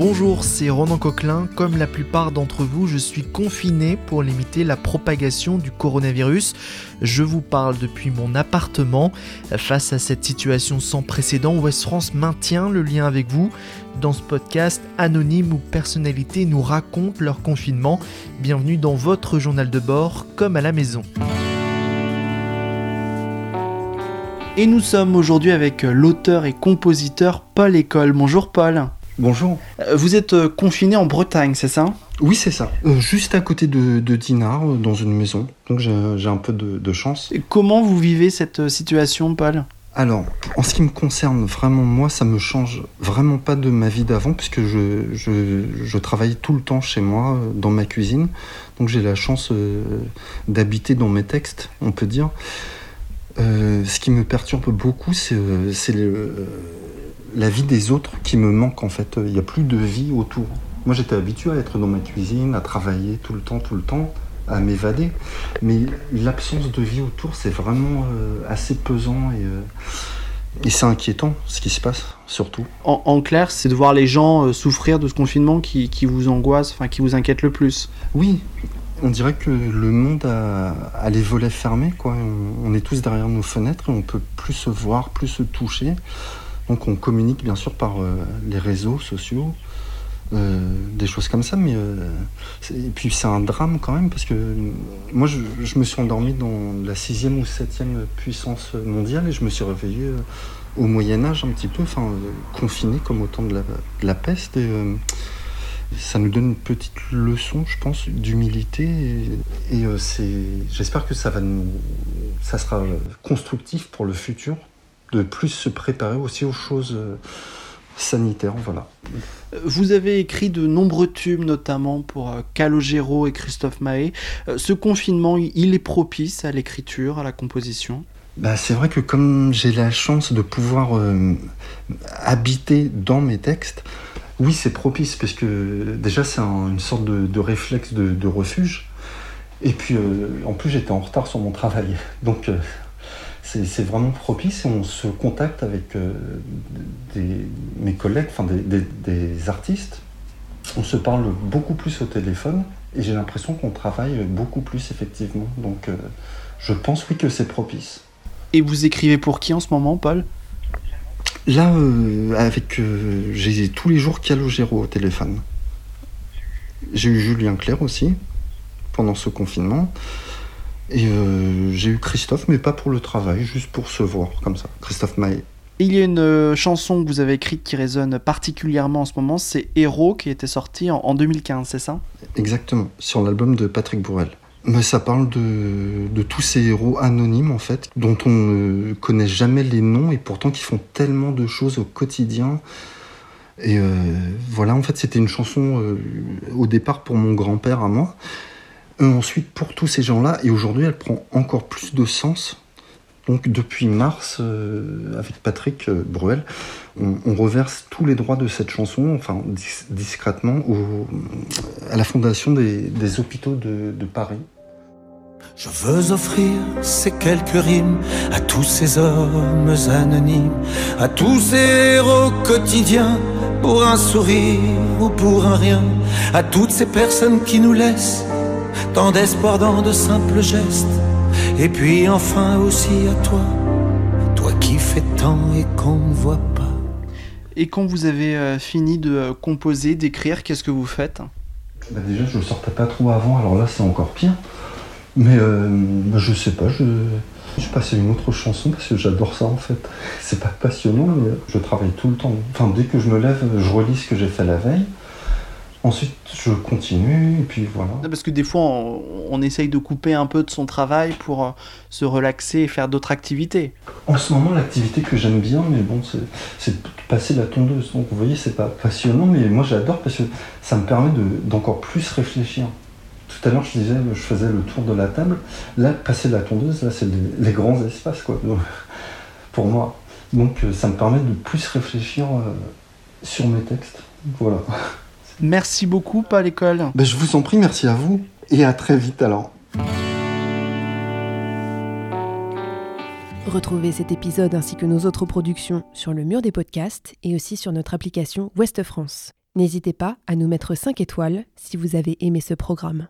Bonjour, c'est Ronan Coquelin. Comme la plupart d'entre vous, je suis confiné pour limiter la propagation du coronavirus. Je vous parle depuis mon appartement. Face à cette situation sans précédent, West France maintient le lien avec vous. Dans ce podcast, anonymes ou personnalités nous racontent leur confinement. Bienvenue dans votre journal de bord, comme à la maison. Et nous sommes aujourd'hui avec l'auteur et compositeur Paul École. Bonjour Paul. Bonjour. Euh, vous êtes euh, confiné en Bretagne, c'est ça? Oui, c'est ça. Euh, juste à côté de, Dinard, dans une maison. Donc j'ai un peu de, chance. Et comment vous vivez cette situation, Paul? Alors, en ce qui me concerne, vraiment, moi, ça me change vraiment pas de ma vie d'avant, puisque je, je, travaille tout le temps chez moi, dans ma cuisine. Donc j'ai la chance d'habiter dans mes textes, on peut dire. ce qui me perturbe beaucoup, c'est le la vie des autres qui me manque en fait. Il n'y a plus de vie autour. Moi j'étais habitué à être dans ma cuisine, à travailler tout le temps, tout le temps, à m'évader. Mais l'absence de vie autour, c'est vraiment euh, assez pesant et, euh, et c'est inquiétant ce qui se passe, surtout. En, clair, c'est de voir les gens euh, souffrir de ce confinement qui, qui, vous angoisse, enfin qui vous inquiète le plus. Oui, on dirait que le monde a, a les volets fermés. Quoi. On, on, est tous derrière nos fenêtres et on peut plus se voir, plus se toucher. Donc on communique bien sûr par euh, les réseaux sociaux, euh, des choses comme ça, mais euh, et puis c'est un drame quand même parce que moi je, me suis endormi dans la sixième ou septième puissance mondiale et je me suis réveillé au Moyen Âge un petit peu, enfin confiné comme au temps de la, peste et ça nous donne une petite leçon, je pense, d'humilité et, j'espère que ça va nous ça sera constructif pour le futur de plus se préparer aussi aux choses euh, sanitaires. Voilà. Vous avez écrit de nombreux tubes, notamment pour euh, Calogero et Christophe Mahé. Euh, ce confinement, il est propice à l'écriture, à la composition? Bah, c'est vrai que comme j'ai la chance de pouvoir habiter dans mes textes, oui, c'est propice parce que déjà c'est une sorte de, réflexe de, refuge. Et puis en plus j'étais en retard sur mon travail, donc c'est vraiment propice et on se contacte avec euh, mes collègues, enfin des, artistes. On se parle beaucoup plus au téléphone et j'ai l'impression qu'on travaille beaucoup plus effectivement. Donc euh, je pense oui que c'est propice. Et vous écrivez pour qui en ce moment, Paul? Là, euh, avec j'ai tous les jours Calogero au téléphone. J'ai eu Julien Clerc aussi pendant ce confinement. Et euh, j'ai eu Christophe, mais pas pour le travail, juste pour se voir, comme ça. Christophe Maé. Il y a une euh, chanson que vous avez écrite qui résonne particulièrement en ce moment, c'est Héros, qui était sorti en, 2015, c'est ça? Exactement, sur l'album de Patrick Bourrel. Mais ça parle de, de, tous ces héros anonymes, en fait, dont on ne connaît jamais les noms et pourtant qui font tellement de choses au quotidien. Et euh, voilà, en fait, c'était une chanson au départ pour mon grand-père à moi ensuite pour tous ces gens-là, et aujourd'hui elle prend encore plus de sens. Donc depuis mars, euh, avec Patrick euh, Bruel, on, reverse tous les droits de cette chanson, enfin discrètement, à la fondation des, hôpitaux de, Paris. Je veux offrir ces quelques rimes à tous ces hommes anonymes, à tous ces héros quotidiens, pour un sourire ou pour un rien, à toutes ces personnes qui nous laissent tant d'espoir dans de simples gestes. Et puis enfin aussi à toi, toi qui fais tant et qu'on ne voit pas. Et quand vous avez euh, fini de euh, composer, d'écrire, qu'est-ce que vous faites? Bah Déjà, je ne sortais pas trop avant, alors là c'est encore pire. Mais euh, bah, je sais pas, je, je passais une autre chanson parce que j'adore ça en fait. C'est pas passionnant, mais je travaille tout le temps. Enfin, dès que je me lève, je relis ce que j'ai fait la veille. Ensuite, je continue, et puis voilà. Parce que des fois, on, essaye de couper un peu de son travail pour euh, se relaxer et faire d'autres activités. En ce moment, l'activité que j'aime bien, mais bon, c'est passer la tondeuse. Donc, vous voyez, c'est pas passionnant, mais moi j'adore parce que ça me permet d'encore plus réfléchir. Tout à l'heure, je disais, je faisais le tour de la table. Là, passer la tondeuse, là, c'est les, grands espaces, quoi, pour moi. Donc, euh, ça me permet de plus réfléchir euh, sur mes textes. Voilà. Merci beaucoup, Paul École. Ben, je vous en prie, merci à vous. Et à très vite alors. Retrouvez cet épisode ainsi que nos autres productions sur le mur des podcasts et aussi sur notre application Ouest France. N'hésitez pas à nous mettre 5 étoiles si vous avez aimé ce programme.